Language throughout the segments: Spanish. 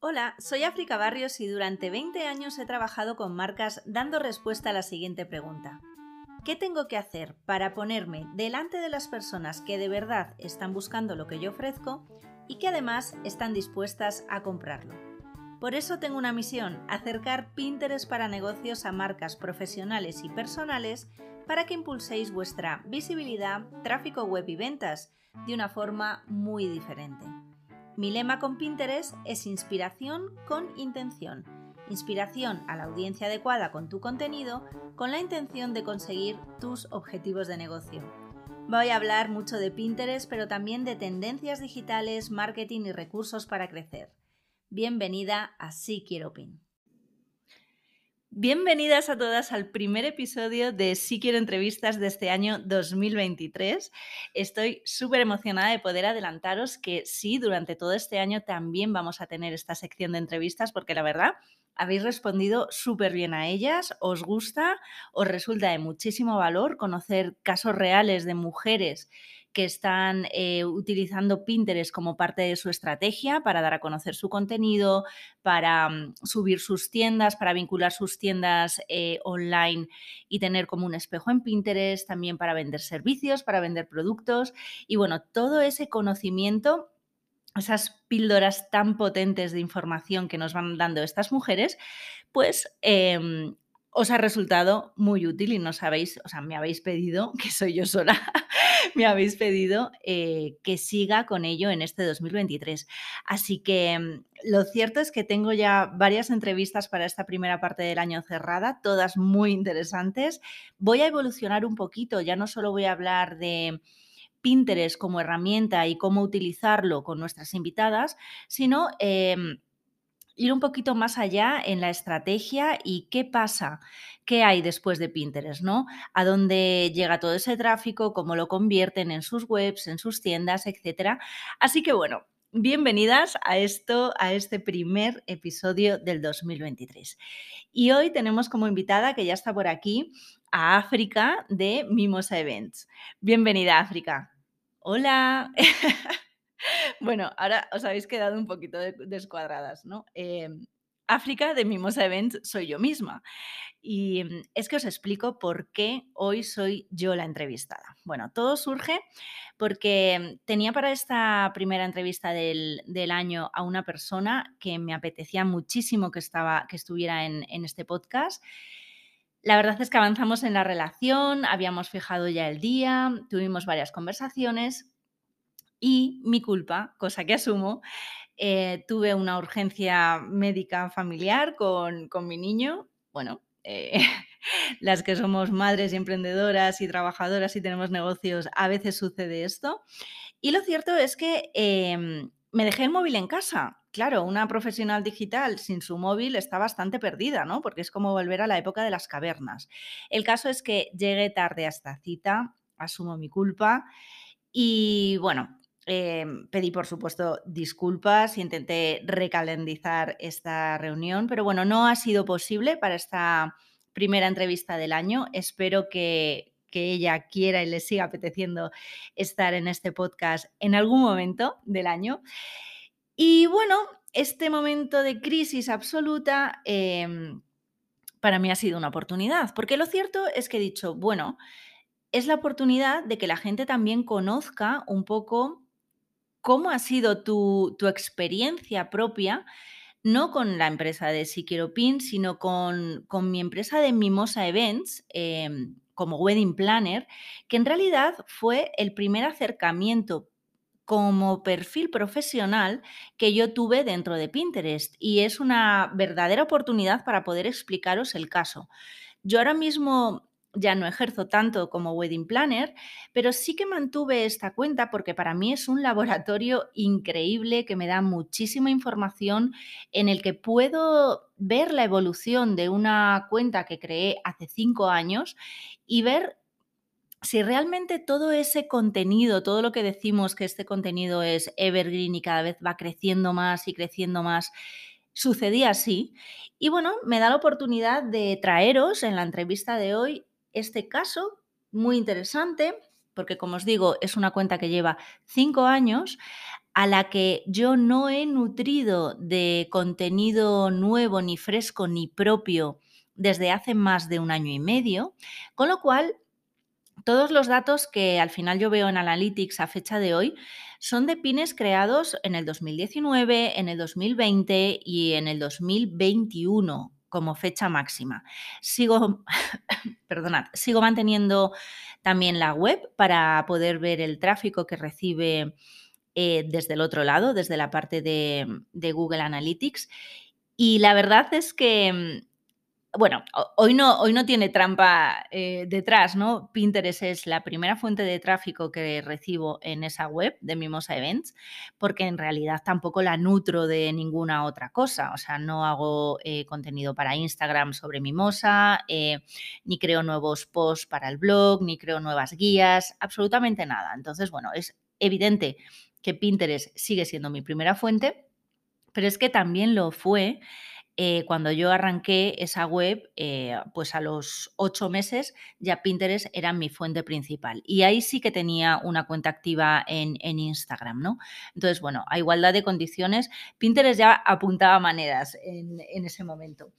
Hola, soy África Barrios y durante 20 años he trabajado con marcas dando respuesta a la siguiente pregunta. ¿Qué tengo que hacer para ponerme delante de las personas que de verdad están buscando lo que yo ofrezco y que además están dispuestas a comprarlo? Por eso tengo una misión, acercar Pinterest para negocios a marcas profesionales y personales para que impulséis vuestra visibilidad, tráfico web y ventas de una forma muy diferente. Mi lema con Pinterest es inspiración con intención. Inspiración a la audiencia adecuada con tu contenido con la intención de conseguir tus objetivos de negocio. Voy a hablar mucho de Pinterest, pero también de tendencias digitales, marketing y recursos para crecer. Bienvenida a Sí Quiero Pin. Bienvenidas a todas al primer episodio de Sí Quiero Entrevistas de este año 2023. Estoy súper emocionada de poder adelantaros que sí, durante todo este año también vamos a tener esta sección de entrevistas porque la verdad habéis respondido súper bien a ellas, os gusta, os resulta de muchísimo valor conocer casos reales de mujeres que están eh, utilizando Pinterest como parte de su estrategia para dar a conocer su contenido, para mm, subir sus tiendas, para vincular sus tiendas eh, online y tener como un espejo en Pinterest, también para vender servicios, para vender productos. Y bueno, todo ese conocimiento esas píldoras tan potentes de información que nos van dando estas mujeres, pues em, os ha resultado muy útil y no sabéis, o sea, me habéis pedido, que soy yo sola, me habéis pedido eh, que siga con ello en este 2023. Así que mm, lo cierto es que tengo ya varias entrevistas para esta primera parte del año cerrada, todas muy interesantes. Voy a evolucionar un poquito, ya no solo voy a hablar de... Pinterest como herramienta y cómo utilizarlo con nuestras invitadas, sino em, ir un poquito más allá en la estrategia y qué pasa, qué hay después de Pinterest, ¿no? A dónde llega todo ese tráfico, cómo lo convierten en sus webs, en sus tiendas, etcétera. Así que bueno, bienvenidas a esto, a este primer episodio del 2023. Y hoy tenemos como invitada que ya está por aquí a África de Mimosa Events. Bienvenida, África. Hola. Bueno, ahora os habéis quedado un poquito descuadradas, ¿no? Em, África de Mimosa Events soy yo misma. Y mm, es que os explico por qué hoy soy yo la entrevistada. Bueno, todo surge porque tenía para esta primera entrevista del, año a una persona que me apetecía muchísimo que, estaba, que estuviera en este podcast. La verdad es que avanzamos en la relación, habíamos fijado ya el día, tuvimos varias conversaciones y mi culpa, cosa que asumo, eh, tuve una urgencia médica familiar con, mi niño. Bueno, eh, las que somos madres y emprendedoras y trabajadoras y tenemos negocios, a veces sucede esto. Y lo cierto es que em, me dejé el móvil en casa. Claro, una profesional digital sin su móvil está bastante perdida, ¿no? Porque es como volver a la época de las cavernas. El caso es que llegué tarde a esta cita, asumo mi culpa. Y bueno, Em, pedí, por supuesto, disculpas, intenté recalendizar esta reunión, pero bueno, no ha sido posible para esta primera entrevista del año. Espero que, ella quiera y le siga apeteciendo estar en este podcast en algún momento del año. Y bueno, este momento de crisis absoluta em, para mí ha sido una oportunidad, porque lo cierto es que he dicho, bueno, es la oportunidad de que la gente también conozca un poco ¿Cómo ha sido tu, experiencia propia, no con la empresa de Si Quiero Pin, sino con, mi empresa de Mimosa Events, em, como wedding planner, que en realidad fue el primer acercamiento como perfil profesional que yo tuve dentro de Pinterest y es una verdadera oportunidad para poder explicaros el caso. Yo ahora mismo ya no ejerzo tanto como wedding planner, pero sí que mantuve esta cuenta porque para mí es un laboratorio increíble que me da muchísima información en el que puedo ver la evolución de una cuenta que creé hace cinco años y ver si realmente todo ese contenido, todo lo que decimos que este contenido es evergreen y cada vez va creciendo más y creciendo más, sucedía así. Y bueno, me da la oportunidad de traeros en la entrevista de hoy este caso muy interesante, porque como os digo, es una cuenta que lleva cinco años, a la que yo no he nutrido de contenido nuevo, ni fresco, ni propio desde hace más de un año y medio, con lo cual todos los datos que al final yo veo en Analytics a fecha de hoy son de pines creados en el 2019, en el 2020 y en el 2021 como fecha máxima. Sigo, perdonad, sigo manteniendo también la web para poder ver el tráfico que recibe eh, desde el otro lado, desde la parte de, de Google Analytics. Y la verdad es que bueno, hoy no, hoy no tiene trampa eh, detrás, ¿no? Pinterest es la primera fuente de tráfico que recibo en esa web de Mimosa Events, porque en realidad tampoco la nutro de ninguna otra cosa. O sea, no hago eh, contenido para Instagram sobre Mimosa, eh, ni creo nuevos posts para el blog, ni creo nuevas guías, absolutamente nada. Entonces, bueno, es evidente que Pinterest sigue siendo mi primera fuente, pero es que también lo fue eh, cuando yo arranqué esa web, eh, pues a los ocho meses ya Pinterest era mi fuente principal. Y ahí sí que tenía una cuenta activa en, Instagram, ¿no? Entonces, bueno, a igualdad de condiciones, Pinterest ya apuntaba maneras en, ese momento.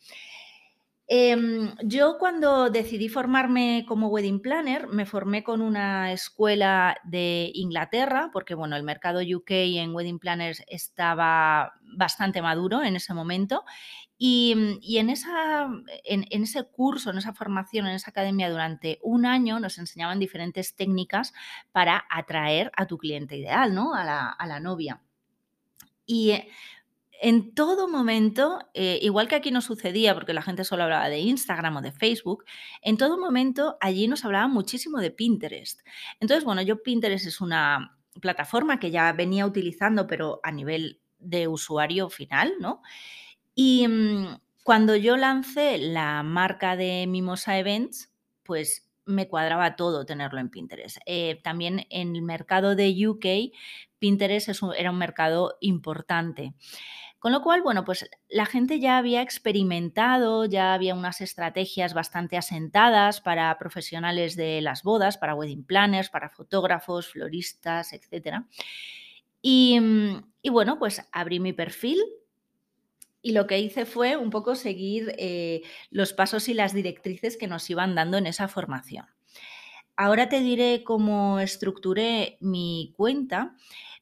Em, yo cuando decidí formarme como wedding planner, me formé con una escuela de Inglaterra, porque bueno, el mercado UK en wedding planners estaba bastante maduro en ese momento Mm, y, en, esa, en, ese curso, en esa formación, en esa academia durante un año nos enseñaban diferentes técnicas para atraer a tu cliente ideal, ¿no? A la, novia. Y eh, en todo momento, eh, igual que aquí no sucedía, porque la gente solo hablaba de Instagram o de Facebook, en todo momento allí nos hablaban muchísimo de Pinterest. Entonces, bueno, yo Pinterest es una plataforma que ya venía utilizando, pero a nivel de usuario final, ¿no? Y mm, cuando yo lancé la marca de Mimosa Events, pues me cuadraba todo tenerlo en Pinterest. Eh, también en el mercado de UK, Pinterest era un mercado importante. Con lo cual, bueno, pues la gente ya había experimentado, ya había unas estrategias bastante asentadas para profesionales de las bodas, para wedding planners, para fotógrafos, floristas, etc. Mm, y bueno, pues abrí mi perfil y lo que hice fue un poco seguir eh, los pasos y las directrices que nos iban dando en esa formación. Ahora te diré cómo estructuré mi cuenta,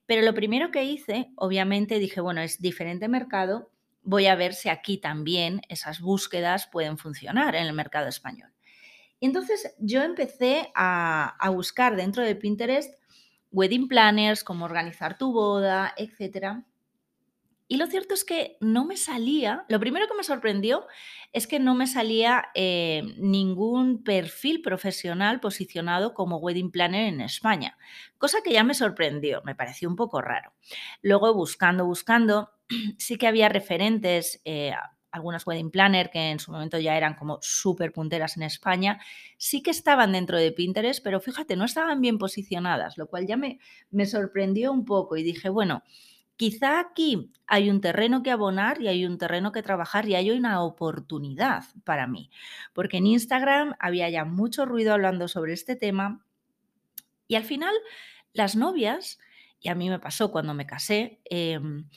pero lo primero que hice, obviamente dije, bueno, es diferente mercado, voy a ver si aquí también esas búsquedas pueden funcionar en el mercado español. Y entonces yo empecé a, a buscar dentro de Pinterest wedding planners, cómo organizar tu boda, etcétera y lo cierto es que no me salía, lo primero que me sorprendió es que no me salía eh, ningún perfil profesional posicionado como wedding planner en España, cosa que ya me sorprendió, me pareció un poco raro. Luego buscando, buscando, sí que había referentes, eh, algunas wedding planner que en su momento ya eran como súper punteras en España, sí que estaban dentro de Pinterest, pero fíjate, no estaban bien posicionadas, lo cual ya me, me sorprendió un poco y dije, bueno, Quizá aquí hay un terreno que abonar y hay un terreno que trabajar y hay una oportunidad para mí, porque en Instagram había ya mucho ruido hablando sobre este tema y al final las novias, y a mí me pasó cuando me casé, em,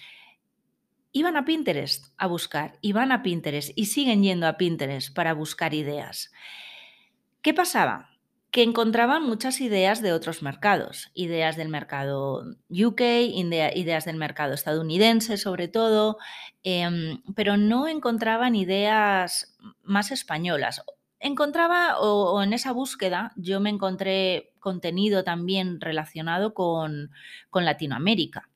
iban a Pinterest a buscar, iban a Pinterest y siguen yendo a Pinterest para buscar ideas. ¿Qué pasaba? Que encontraban muchas ideas de otros mercados, ideas del mercado UK, ideas del mercado estadounidense sobre todo, em, pero no encontraban ideas más españolas. Encontraba, o, en esa búsqueda, yo me encontré contenido también relacionado con, con Latinoamérica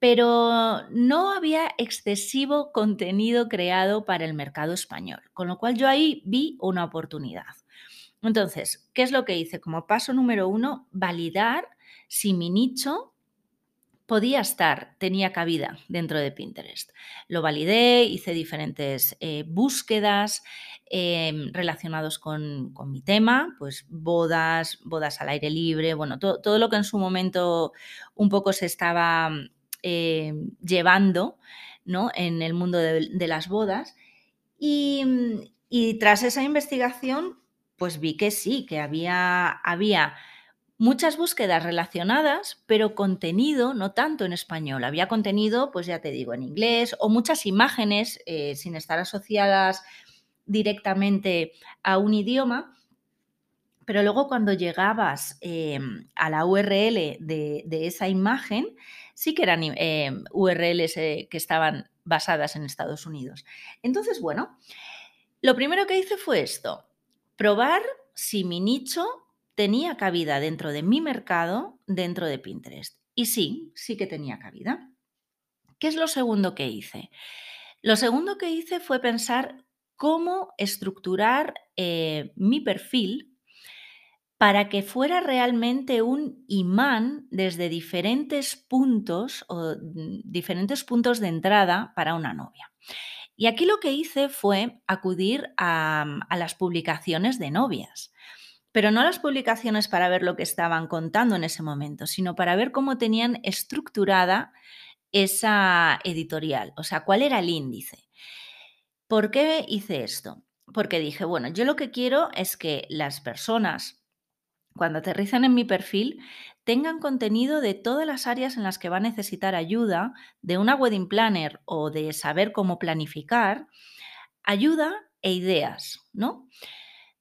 pero no había excesivo contenido creado para el mercado español, con lo cual yo ahí vi una oportunidad. Entonces, ¿qué es lo que hice? Como paso número uno, validar si mi nicho podía estar, tenía cabida dentro de Pinterest. Lo validé, hice diferentes eh, búsquedas em, relacionados con, mi tema, pues bodas, bodas al aire libre, bueno, todo lo que en su momento un poco se estaba em, llevando ¿no? en el mundo de, las bodas. y tras esa investigación, pues vi que sí, que había, había muchas búsquedas relacionadas, pero contenido no tanto en español. Había contenido, pues ya te digo, en inglés o muchas imágenes eh, sin estar asociadas directamente a un idioma. Pero luego cuando llegabas em, a la URL de, esa imagen, sí que eran em, URLs eh, que estaban basadas en Estados Unidos. Entonces, bueno, lo primero que hice fue esto, probar si mi nicho tenía cabida dentro de mi mercado, dentro de Pinterest. Y sí, sí que tenía cabida. ¿Qué es lo segundo que hice? Lo segundo que hice fue pensar cómo estructurar eh, mi perfil para que fuera realmente un imán desde diferentes puntos o mm, diferentes puntos de entrada para una novia. Y aquí lo que hice fue acudir a, a las publicaciones de novias pero no las publicaciones para ver lo que estaban contando en ese momento, sino para ver cómo tenían estructurada esa editorial, o sea, cuál era el índice. ¿Por qué hice esto? Porque dije, bueno, yo lo que quiero es que las personas, cuando aterrizan en mi perfil, tengan contenido de todas las áreas en las que va a necesitar ayuda, de una wedding planner o de saber cómo planificar, ayuda e ideas, ¿no?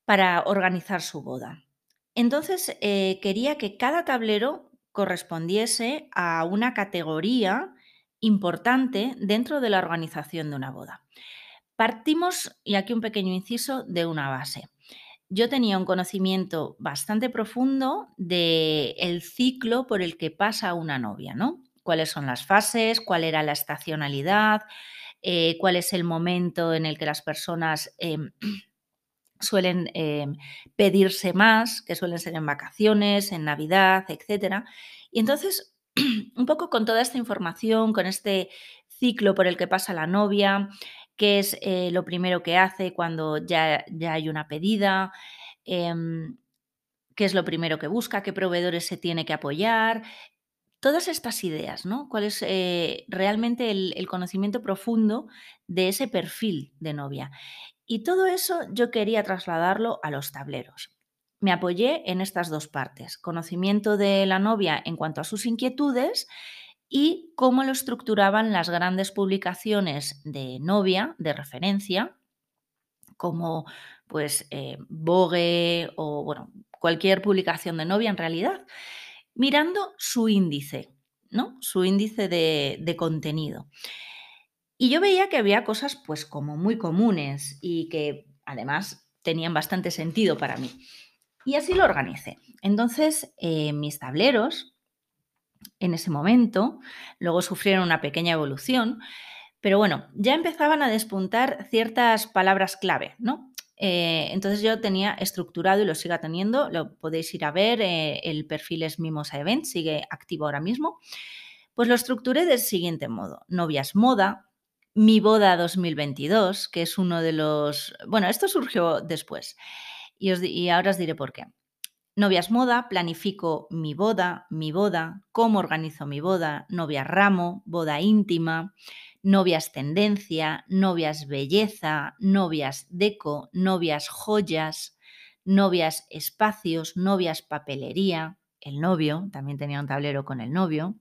para organizar su boda. Entonces, eh, quería que cada tablero correspondiese a una categoría importante dentro de la organización de una boda. Partimos, y aquí un pequeño inciso, de una base. Yo tenía un conocimiento bastante profundo del el ciclo por el que pasa una novia, ¿no? Cuáles son las fases, cuál era la estacionalidad, eh, cuál es el momento en el que las personas em, suelen em, pedirse más, que suelen ser en vacaciones, en Navidad, etc. Y entonces, un poco con toda esta información, con este ciclo por el que pasa la novia, qué es eh, lo primero que hace cuando ya, ya hay una pedida, em, qué es lo primero que busca, qué proveedores se tiene que apoyar, todas estas ideas, ¿no? ¿Cuál es eh, realmente el, conocimiento profundo de ese perfil de novia? Y todo eso yo quería trasladarlo a los tableros. Me apoyé en estas dos partes, conocimiento de la novia en cuanto a sus inquietudes y cómo lo estructuraban las grandes publicaciones de novia, de referencia, como pues eh, o bueno, cualquier publicación de novia en realidad, mirando su índice, ¿no? Su índice de, de contenido. Y yo veía que había cosas pues como muy comunes y que además tenían bastante sentido para mí. Y así lo organicé. Entonces, eh, mis tableros, en ese momento, luego sufrieron una pequeña evolución, pero bueno, ya empezaban a despuntar ciertas palabras clave, ¿no? Eh, entonces yo tenía estructurado y lo sigo teniendo, lo podéis ir a ver, eh, el perfil es Mimosa Event, sigue activo ahora mismo. Pues lo estructuré del siguiente modo, novias moda, mi boda 2022, que es uno de los... Bueno, esto surgió después y, ahora os diré por qué. Novias moda, planifico mi boda, mi boda, cómo organizo mi boda, novias ramo, boda íntima, novias tendencia, novias belleza, novias deco, novias joyas, novias espacios, novias papelería, el novio, también tenía un tablero con el novio,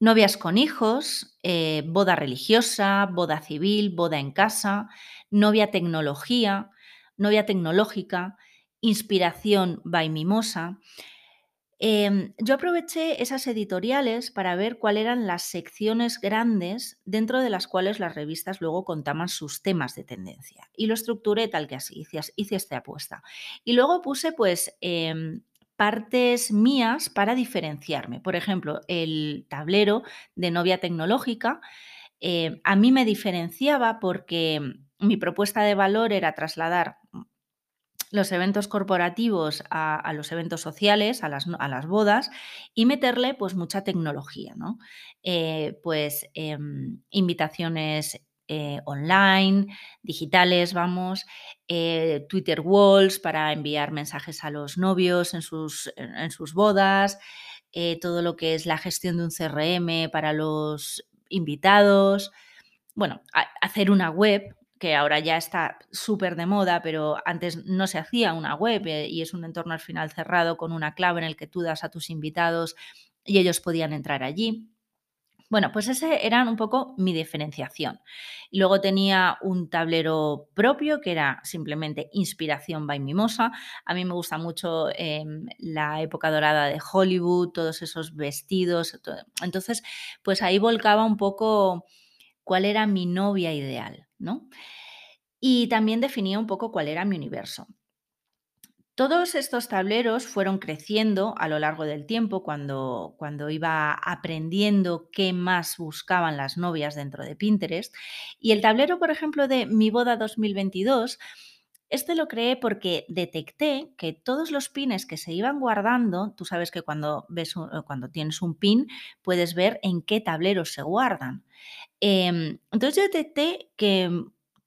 novias con hijos, eh, boda religiosa, boda civil, boda en casa, novia tecnología, novia tecnológica, inspiración by mimosa. Em, yo aproveché esas editoriales para ver cuáles eran las secciones grandes dentro de las cuales las revistas luego contaban sus temas de tendencia. Y lo estructuré tal que así, hice, esta apuesta. Y luego puse pues em, partes mías para diferenciarme. Por ejemplo, el tablero de novia tecnológica eh, a mí me diferenciaba porque mi propuesta de valor era trasladar los eventos corporativos a, los eventos sociales, a las, a las, bodas, y meterle pues mucha tecnología, ¿no? Eh, pues em, invitaciones eh, online, digitales, vamos, eh, Twitter Walls para enviar mensajes a los novios en sus, en sus bodas, todo lo que es la gestión de un CRM para los invitados, bueno, hacer una web que ahora ya está súper de moda, pero antes no se hacía una web eh, y es un entorno al final cerrado con una clave en el que tú das a tus invitados y ellos podían entrar allí. Bueno, pues ese era un poco mi diferenciación. Luego tenía un tablero propio que era simplemente inspiración by Mimosa. A mí me gusta mucho em, la época dorada de Hollywood, todos esos vestidos. Entonces, pues ahí volcaba un poco cuál era mi novia ideal, ¿no? Y también definía un poco cuál era mi universo. Todos estos tableros fueron creciendo a lo largo del tiempo cuando, cuando iba aprendiendo qué más buscaban las novias dentro de Pinterest. Y el tablero, por ejemplo, de Mi Boda 2022, este lo creé porque detecté que todos los pines que se iban guardando, tú sabes que cuando, ves cuando tienes un pin puedes ver en qué tableros se guardan. Em, entonces yo detecté que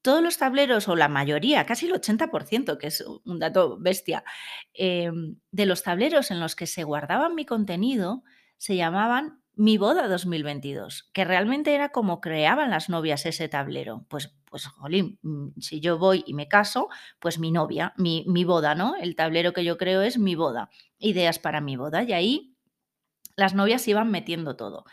todos los tableros, o la mayoría, casi el 80%, que es un dato bestia, em, de los tableros en los que se guardaban mi contenido, se llamaban Mi Boda 2022, que realmente era como creaban las novias ese tablero. Pues, pues, jolín, mm, si yo voy y me caso, pues mi novia, mi, mi boda, ¿no? El tablero que yo creo es mi boda, ideas para mi boda. Y ahí las novias iban metiendo todo.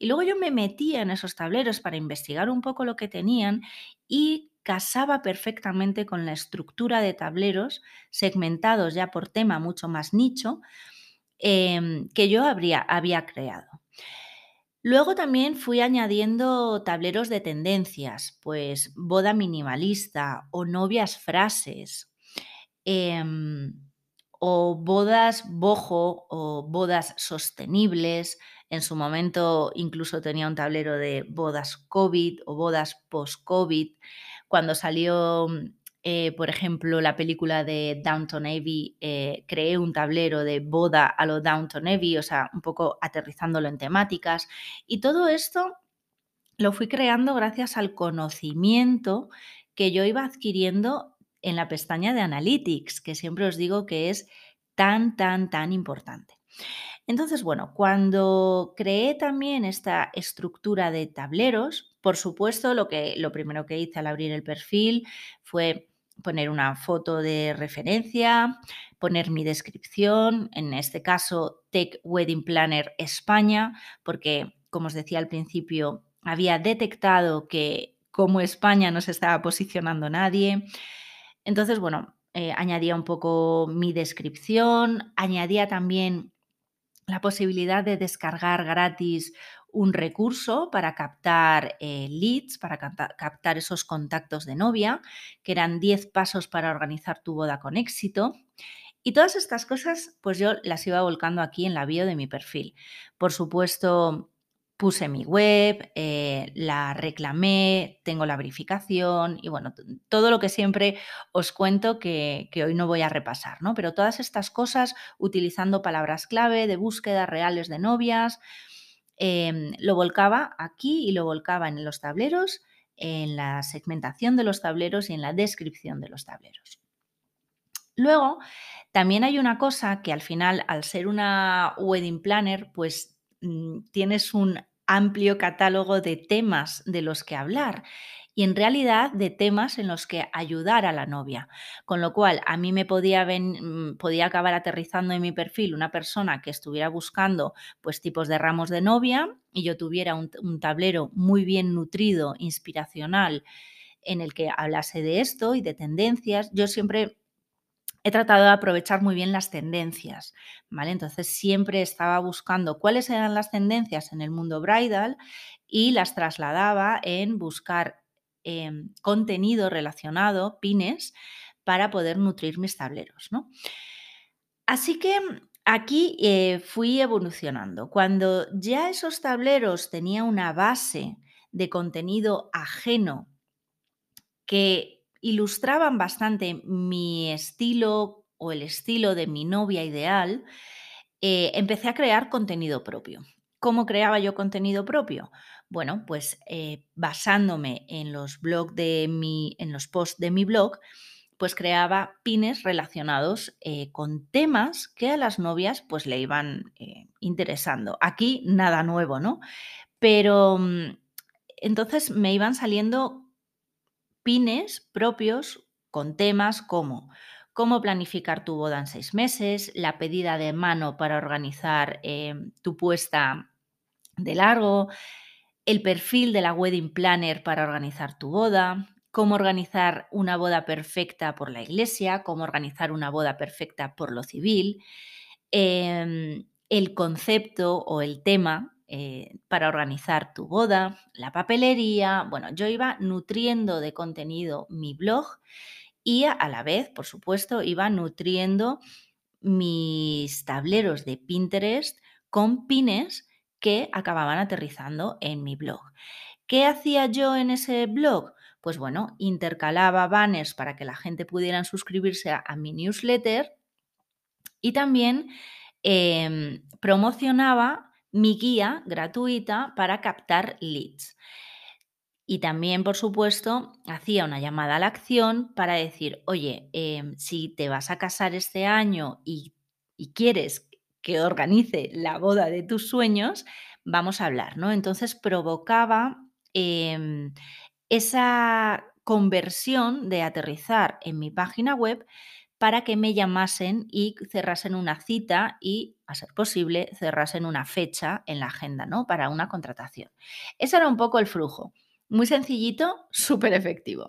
Y luego yo me metía en esos tableros para investigar un poco lo que tenían y casaba perfectamente con la estructura de tableros segmentados ya por tema mucho más nicho em, que yo habría, había creado. Luego también fui añadiendo tableros de tendencias, pues boda minimalista o novias frases, em, o bodas bojo o bodas sostenibles. En su momento incluso tenía un tablero de bodas COVID o bodas post-COVID cuando salió, eh, por ejemplo, la película de Downton Abbey, eh, creé un tablero de boda a lo Downton Abbey, o sea, un poco aterrizándolo en temáticas. Y todo esto lo fui creando gracias al conocimiento que yo iba adquiriendo en la pestaña de Analytics, que siempre os digo que es tan, tan, tan importante. Entonces, bueno, cuando creé también esta estructura de tableros, por supuesto, lo, que, lo primero que hice al abrir el perfil fue poner una foto de referencia, poner mi descripción, en este caso Tech Wedding Planner España, porque, como os decía al principio, había detectado que como España no se estaba posicionando nadie. Entonces, bueno, eh, añadía un poco mi descripción, añadía también la posibilidad de descargar gratis un recurso para captar eh, leads, para captar esos contactos de novia, que eran 10 pasos para organizar tu boda con éxito. Y todas estas cosas, pues yo las iba volcando aquí en la bio de mi perfil. Por supuesto, puse mi web, eh, la reclamé, tengo la verificación y bueno, todo lo que siempre os cuento que, hoy no voy a repasar, ¿no? Pero todas estas cosas utilizando palabras clave de búsqueda reales de novias, em, lo volcaba aquí y lo volcaba en los tableros, en la segmentación de los tableros y en la descripción de los tableros. Luego, también hay una cosa que al final, al ser una wedding planner, pues mm, tienes un amplio catálogo de temas de los que hablar y en realidad de temas en los que ayudar a la novia. Con lo cual, a mí me podía, mm, podía acabar aterrizando en mi perfil una persona que estuviera buscando pues tipos de ramos de novia y yo tuviera un tablero muy bien nutrido, inspiracional, en el que hablase de esto y de tendencias. Yo siempre he tratado de aprovechar muy bien las tendencias, ¿vale? Entonces siempre estaba buscando cuáles eran las tendencias en el mundo bridal y las trasladaba en buscar em, contenido relacionado, pines, para poder nutrir mis tableros, ¿no? Así que aquí eh, fui evolucionando. Cuando ya esos tableros tenían una base de contenido ajeno que ilustraban bastante mi estilo o el estilo de mi novia ideal, eh, empecé a crear contenido propio. ¿Cómo creaba yo contenido propio? Bueno, pues eh, basándome en los de mi, en los posts de mi blog, pues creaba pines relacionados eh, con temas que a las novias pues le iban interesando. Aquí nada nuevo, ¿no? Pero mm, entonces me iban saliendo pines propios con temas como cómo planificar tu boda en seis meses, la pedida de mano para organizar em, tu puesta de largo, el perfil de la wedding planner para organizar tu boda, cómo organizar una boda perfecta por la iglesia, cómo organizar una boda perfecta por lo civil, em, el concepto o el tema eh, para organizar tu boda, la papelería. Bueno, yo iba nutriendo de contenido mi blog y a la vez, por supuesto, iba nutriendo mis tableros de Pinterest con pines que acababan aterrizando en mi blog. ¿Qué hacía yo en ese blog? Pues bueno, intercalaba banners para que la gente pudiera suscribirse a, mi newsletter y también em, promocionaba mi guía gratuita para captar leads. Y también, por supuesto, hacía una llamada a la acción para decir, oye, em, si te vas a casar este año y, quieres que organice la boda de tus sueños, vamos a hablar, ¿no? Entonces provocaba em, esa conversión de aterrizar en mi página web para que me llamasen y cerrasen una cita y, a ser posible, cerrasen una fecha en la agenda, ¿no? Para una contratación. Ese era un poco el flujo. Muy sencillito, súper efectivo.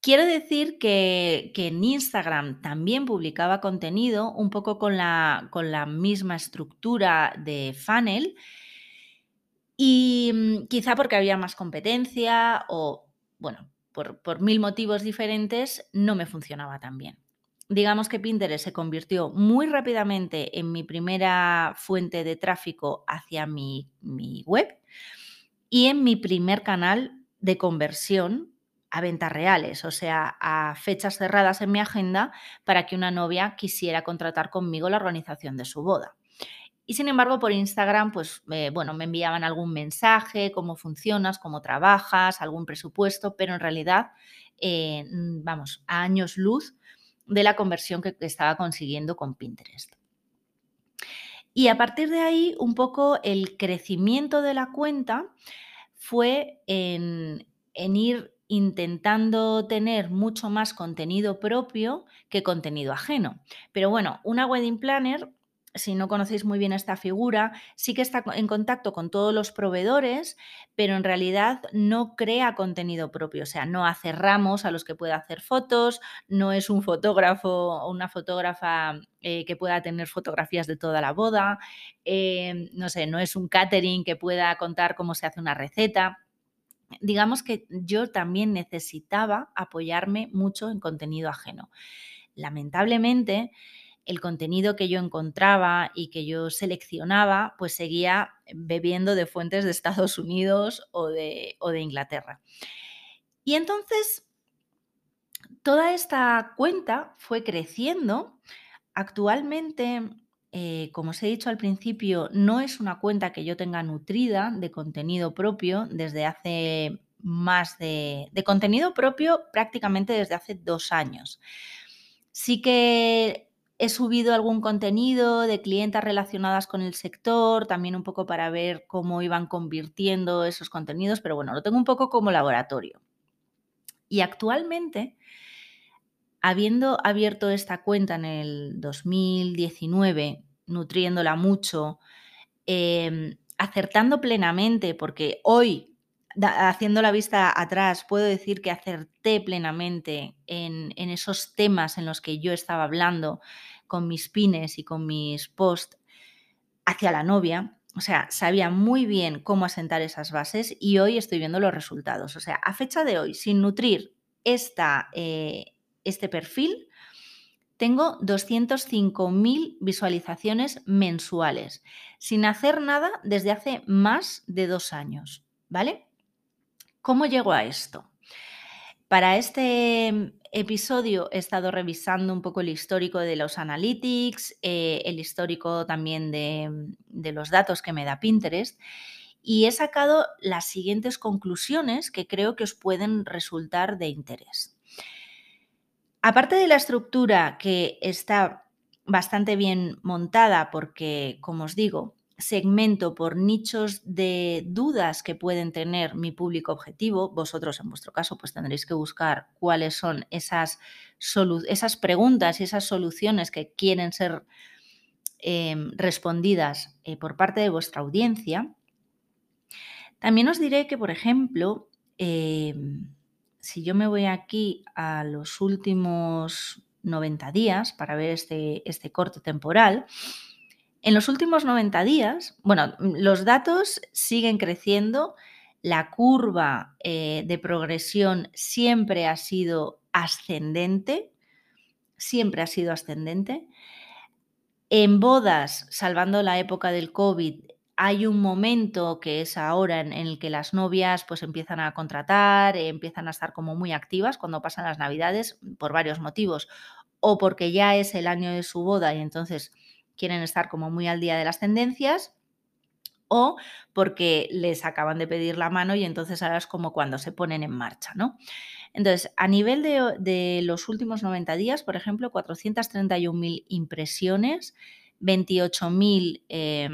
Quiero decir que, en Instagram también publicaba contenido un poco con la, con la misma estructura de funnel y mm, quizá porque había más competencia o, bueno, por, mil motivos diferentes, no me funcionaba tan bien digamos que Pinterest se convirtió muy rápidamente en mi primera fuente de tráfico hacia mi, mi, web y en mi primer canal de conversión a ventas reales, o sea, a fechas cerradas en mi agenda para que una novia quisiera contratar conmigo la organización de su boda. Y sin embargo, por Instagram, pues bueno, me enviaban algún mensaje, cómo funcionas, cómo trabajas, algún presupuesto, pero en realidad, eh, mm, vamos, a años luz de la conversión que estaba consiguiendo con Pinterest. Y a partir de ahí, un poco el crecimiento de la cuenta fue en, ir intentando tener mucho más contenido propio que contenido ajeno. Pero bueno, una wedding planner, si no conocéis muy bien esta figura, sí que está en contacto con todos los proveedores, pero en realidad no crea contenido propio, o sea, no hace ramos a los que pueda hacer fotos, no es un fotógrafo o una fotógrafa eh, que pueda tener fotografías de toda la boda, eh, no sé, no es un catering que pueda contar cómo se hace una receta. Digamos que yo también necesitaba apoyarme mucho en contenido ajeno. Lamentablemente, el contenido que yo encontraba y que yo seleccionaba, pues seguía bebiendo de fuentes de Estados Unidos o de, o de Inglaterra. Y entonces, toda esta cuenta fue creciendo Actualmente, eh, como os he dicho al principio, no es una cuenta que yo tenga nutrida de contenido propio desde hace más de, de contenido propio prácticamente desde hace dos años. Sí que he subido algún contenido de clientas relacionadas con el sector, también un poco para ver cómo iban convirtiendo esos contenidos, pero bueno, lo tengo un poco como laboratorio. Y actualmente habiendo abierto esta cuenta en el 2019, nutriéndola mucho, em, acertando plenamente, porque hoy, haciendo la vista atrás, puedo decir que acerté plenamente en, esos temas en los que yo estaba hablando con mis pines y con mis posts hacia la novia. O sea, sabía muy bien cómo asentar esas bases y hoy estoy viendo los resultados. O sea, a fecha de hoy, sin nutrir esta, eh, este perfil, tengo 205.000 visualizaciones mensuales, sin hacer nada desde hace más de dos años, ¿vale? ¿Cómo llego a esto? Para este episodio he estado revisando un poco el histórico de los analytics, eh, el histórico también de, de los datos que me da Pinterest y he sacado las siguientes conclusiones que creo que os pueden resultar de interés. Aparte de la estructura que está bastante bien montada porque, como os digo, segmento por nichos de dudas que pueden tener mi público objetivo. Vosotros, en vuestro caso, pues tendréis que buscar cuáles son esas, esas preguntas y esas soluciones que quieren ser em, respondidas eh, por parte de vuestra audiencia. También os diré que, por ejemplo, em, si yo me voy aquí a los últimos 90 días para ver este, este corte temporal, en los últimos 90 días, bueno, los datos siguen creciendo, la curva eh, de progresión siempre ha sido ascendente, siempre ha sido ascendente. En bodas, salvando la época del COVID, hay un momento que es ahora en, el que las novias pues empiezan a contratar, empiezan a estar como muy activas cuando pasan las navidades por varios motivos o porque ya es el año de su boda y entonces quieren estar como muy al día de las tendencias o porque les acaban de pedir la mano y entonces ahora es como cuando se ponen en marcha, ¿no? Entonces, a nivel de, los últimos 90 días, por ejemplo, 431.000 impresiones, 28.000 eh,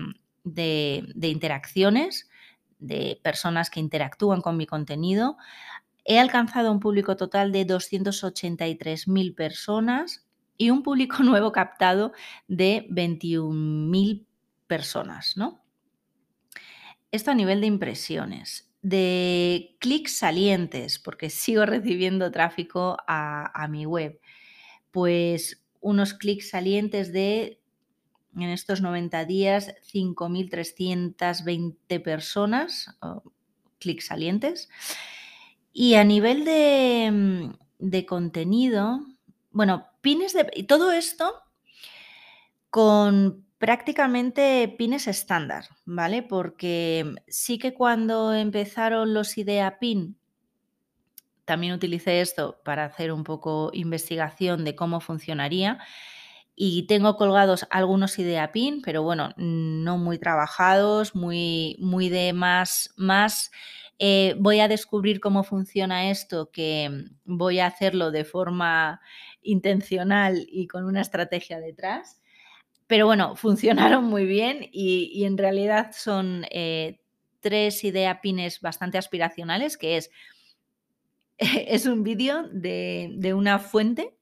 de, de interacciones, de personas que interactúan con mi contenido. He alcanzado un público total de 283.000 personas y un público nuevo captado de 21.000 personas, ¿no? Esto a nivel de impresiones. De clics salientes, porque sigo recibiendo tráfico a, mi web, pues unos clics salientes de, en estos 90 días, 5.320 personas, clics salientes. Y a nivel de, de contenido, bueno, pines de... Y todo esto con prácticamente pines estándar, ¿vale? Porque sí que cuando empezaron los idea pin, también utilicé esto para hacer un poco investigación de cómo funcionaría. Y tengo colgados algunos idea pin, pero bueno, no muy trabajados, muy, muy de más, más eh, voy a descubrir cómo funciona esto, que voy a hacerlo de forma intencional y con una estrategia detrás. Pero bueno, funcionaron muy bien y, en realidad son eh, tres idea pines bastante aspiracionales, que es, es un vídeo de, de una fuente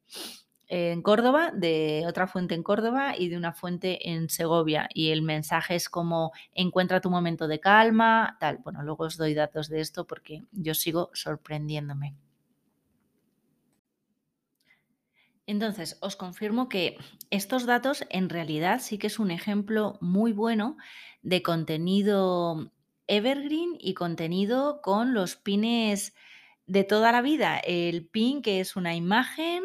en Córdoba, de otra fuente en Córdoba y de una fuente en Segovia. Y el mensaje es como encuentra tu momento de calma, tal. Bueno, luego os doy datos de esto porque yo sigo sorprendiéndome. Entonces, os confirmo que estos datos en realidad sí que es un ejemplo muy bueno de contenido evergreen y contenido con los pines de toda la vida. El pin que es una imagen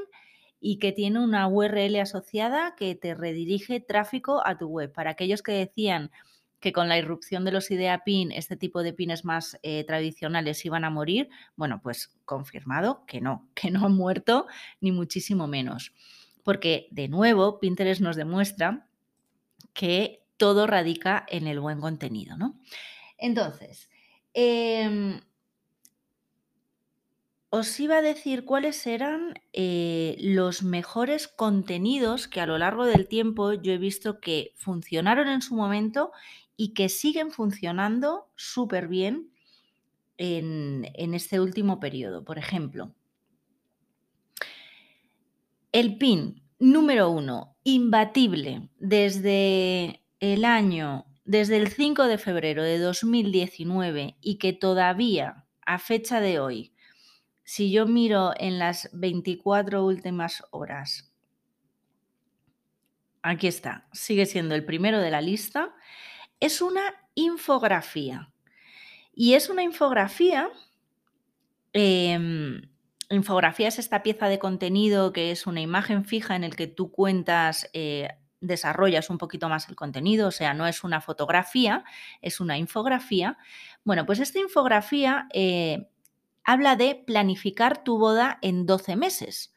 y que tiene una URL asociada que te redirige tráfico a tu web. Para aquellos que decían que con la irrupción de los idea pin, este tipo de pines más eh, tradicionales iban a morir, bueno, pues confirmado que no, que no han muerto, ni muchísimo menos. Porque, de nuevo, Pinterest nos demuestra que todo radica en el buen contenido, ¿no? Entonces, em, os iba a decir cuáles eran eh, los mejores contenidos que a lo largo del tiempo yo he visto que funcionaron en su momento y que siguen funcionando súper bien en, este último periodo. Por ejemplo, el PIN número uno, imbatible, desde el año, desde el 5 de febrero de 2019 y que todavía a fecha de hoy, si yo miro en las 24 últimas horas, aquí está, sigue siendo el primero de la lista es una infografía. Y es una infografía, em, infografía es esta pieza de contenido que es una imagen fija en el que tú cuentas, eh, desarrollas un poquito más el contenido, o sea, no es una fotografía, es una infografía. Bueno, pues esta infografía eh, habla de planificar tu boda en 12 meses.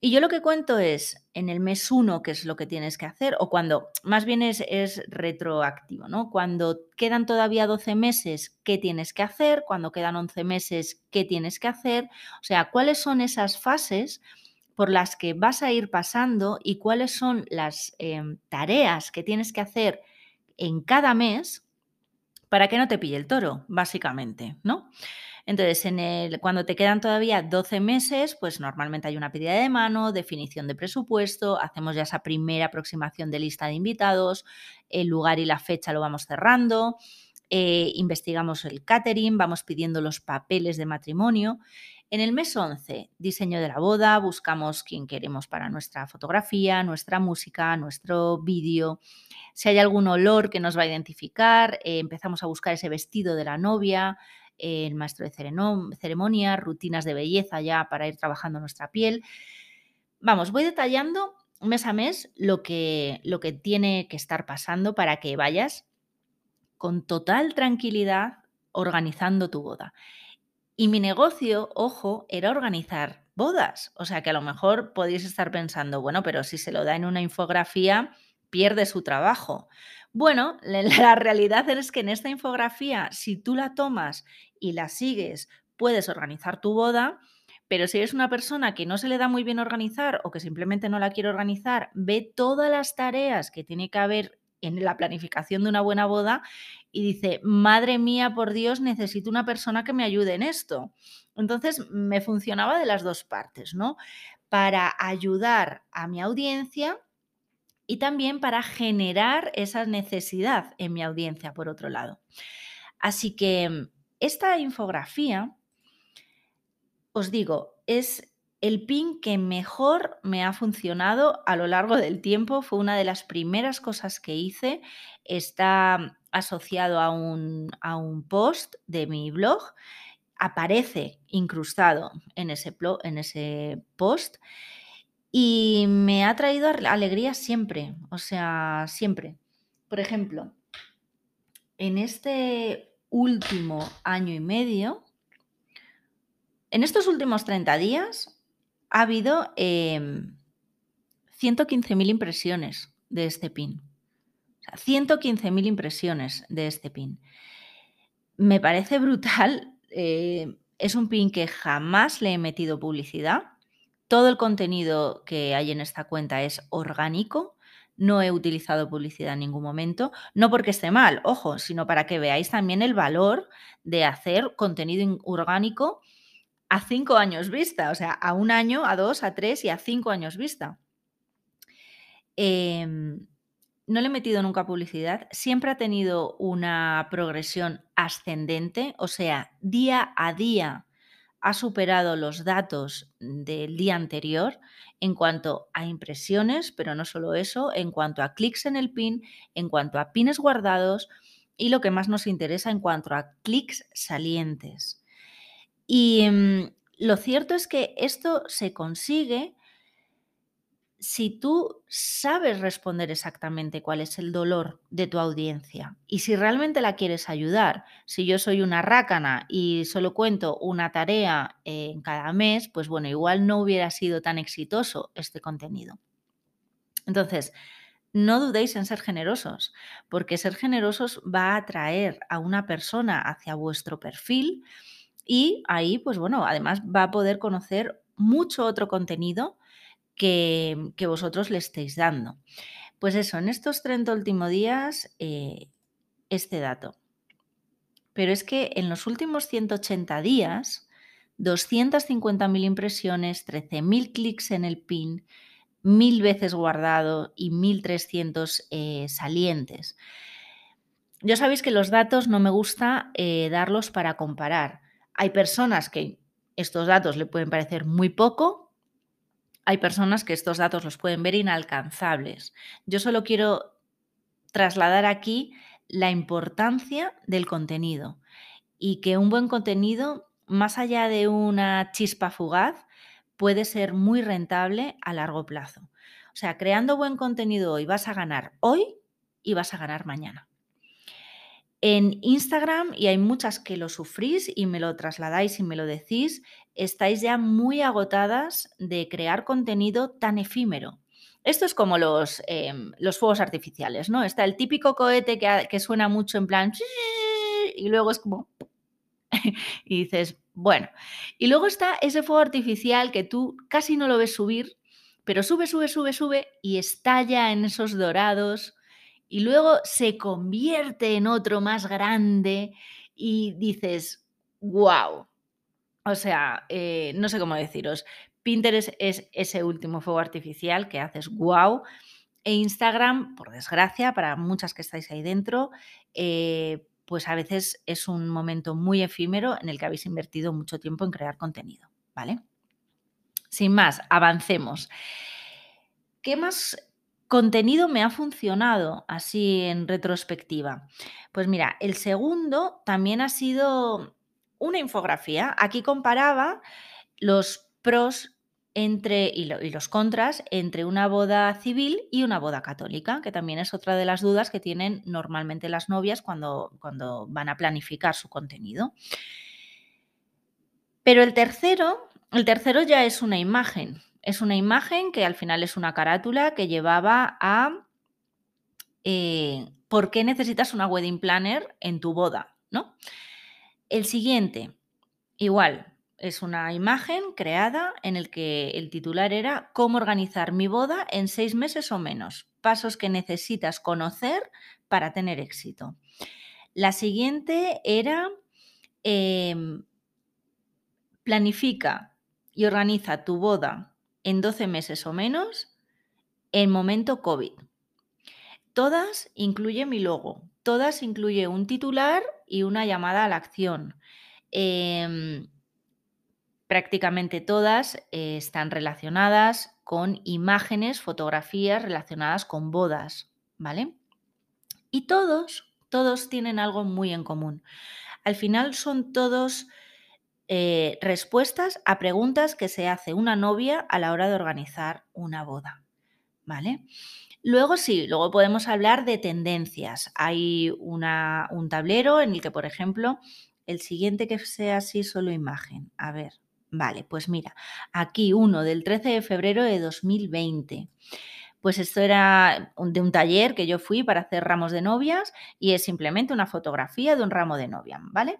Y yo lo que cuento es en el mes 1, que es lo que tienes que hacer, o cuando, más bien es, es, retroactivo, ¿no? Cuando quedan todavía 12 meses, ¿qué tienes que hacer? Cuando quedan 11 meses, ¿qué tienes que hacer? O sea, ¿cuáles son esas fases por las que vas a ir pasando y cuáles son las em, tareas que tienes que hacer en cada mes para que no te pille el toro, básicamente, ¿no? Entonces, cuando te quedan todavía 12 meses, pues normalmente hay una pedida de mano, definición de presupuesto, hacemos ya esa primera aproximación de lista de invitados, el lugar y la fecha lo vamos cerrando, eh, investigamos el catering, vamos pidiendo los papeles de matrimonio. En el mes 11, diseño de la boda, buscamos quién queremos para nuestra fotografía, nuestra música, nuestro vídeo. Si hay algún olor que nos va a identificar, eh, empezamos a buscar ese vestido de la novia, el maestro de ceremonia, rutinas de belleza ya para ir trabajando nuestra piel. Vamos, voy detallando mes a mes lo que, lo que tiene que estar pasando para que vayas con total tranquilidad organizando tu boda. Y mi negocio, ojo, era organizar bodas. O sea que a lo mejor podéis estar pensando, bueno, pero si se lo da en una infografía, pierde su trabajo. Bueno, la realidad es que en esta infografía, si tú la tomas y la sigues, puedes organizar tu boda, pero si eres una persona que no se le da muy bien organizar o que simplemente no la quiere organizar, ve todas las tareas que tiene que haber en la planificación de una buena boda y dice, madre mía, por Dios, necesito una persona que me ayude en esto. Entonces, me funcionaba de las dos partes, ¿no? Para ayudar a mi audiencia y también para generar esa necesidad en mi audiencia, por otro lado. Así que esta infografía, os digo, es el pin que mejor me ha funcionado a lo largo del tiempo. Fue una de las primeras cosas que hice. Está asociado a un, a un post de mi blog. Aparece incrustado en ese, en ese post y me ha traído alegría siempre, o sea, siempre. Por ejemplo, en este último año y medio, en estos últimos 30 días, ha habido 115.000 em, impresiones de este pin. O sea, 115.000 impresiones de este pin. Me parece brutal. Eh, es un pin que jamás le he metido publicidad. Todo el contenido que hay en esta cuenta es orgánico. No he utilizado publicidad en ningún momento, no porque esté mal, ojo, sino para que veáis también el valor de hacer contenido orgánico a cinco años vista, o sea, a un año, a dos, a tres y a cinco años vista. Em, no le he metido nunca publicidad, siempre ha tenido una progresión ascendente, o sea, día a día ha superado los datos del día anterior en cuanto a impresiones, pero no solo eso, en cuanto a clics en el pin, en cuanto a pines guardados y lo que más nos interesa en cuanto a clics salientes. Y mm, lo cierto es que esto se consigue si tú sabes responder exactamente cuál es el dolor de tu audiencia y si realmente la quieres ayudar, si yo soy una rácana y solo cuento una tarea en cada mes, pues bueno, igual no hubiera sido tan exitoso este contenido. Entonces, no dudéis en ser generosos, porque ser generosos va a atraer a una persona hacia vuestro perfil y ahí, pues bueno, además va a poder conocer mucho otro contenido que, vosotros le estéis dando. Pues eso, en estos 30 últimos días, eh, este dato. Pero es que en los últimos 180 días, 250.000 impresiones, 13.000 clics en el pin, 1.000 veces guardado y 1.300 eh, salientes. Ya sabéis que los datos no me gusta eh, darlos para comparar. Hay personas que estos datos le pueden parecer muy poco, hay personas que estos datos los pueden ver inalcanzables. Yo solo quiero trasladar aquí la importancia del contenido y que un buen contenido, más allá de una chispa fugaz, puede ser muy rentable a largo plazo. O sea, creando buen contenido hoy vas a ganar hoy y vas a ganar mañana. En Instagram, y hay muchas que lo sufrís y me lo trasladáis y me lo decís, estáis ya muy agotadas de crear contenido tan efímero. Esto es como los, em, los fuegos artificiales, ¿no? Está el típico cohete que, que suena mucho en plan y luego es como... y dices, bueno. Y luego está ese fuego artificial que tú casi no lo ves subir, pero sube, sube, sube, sube y estalla en esos dorados y luego se convierte en otro más grande y dices, wow. O sea, eh, no sé cómo deciros. Pinterest es ese último fuego artificial que haces wow. E Instagram, por desgracia, para muchas que estáis ahí dentro, eh, pues a veces es un momento muy efímero en el que habéis invertido mucho tiempo en crear contenido, ¿vale? Sin más, avancemos. ¿Qué más contenido me ha funcionado así en retrospectiva? Pues mira, el segundo también ha sido una infografía. Aquí comparaba los pros entre, y, los contras entre una boda civil y una boda católica, que también es otra de las dudas que tienen normalmente las novias cuando, cuando van a planificar su contenido. Pero el tercero, el tercero ya es una imagen. Es una imagen que al final es una carátula que llevaba a eh, por qué necesitas una wedding planner en tu boda, ¿no? El siguiente, igual, es una imagen creada en el que el titular era cómo organizar mi boda en seis meses o menos. Pasos que necesitas conocer para tener éxito. La siguiente era em, planifica y organiza tu boda en 12 meses o menos en momento COVID. Todas incluye mi logo, todas incluye un titular y una llamada a la acción. Em, prácticamente todas eh, están relacionadas con imágenes, fotografías relacionadas con bodas, ¿vale? Y todos, todos tienen algo muy en común. Al final son todos eh, respuestas a preguntas que se hace una novia a la hora de organizar una boda. ¿Vale? Luego sí, luego podemos hablar de tendencias. Hay una, un tablero en el que, por ejemplo, el siguiente que sea así solo imagen. A ver, vale, pues mira, aquí uno del 13 de febrero de 2020. Pues esto era de un taller que yo fui para hacer ramos de novias y es simplemente una fotografía de un ramo de novia, ¿vale?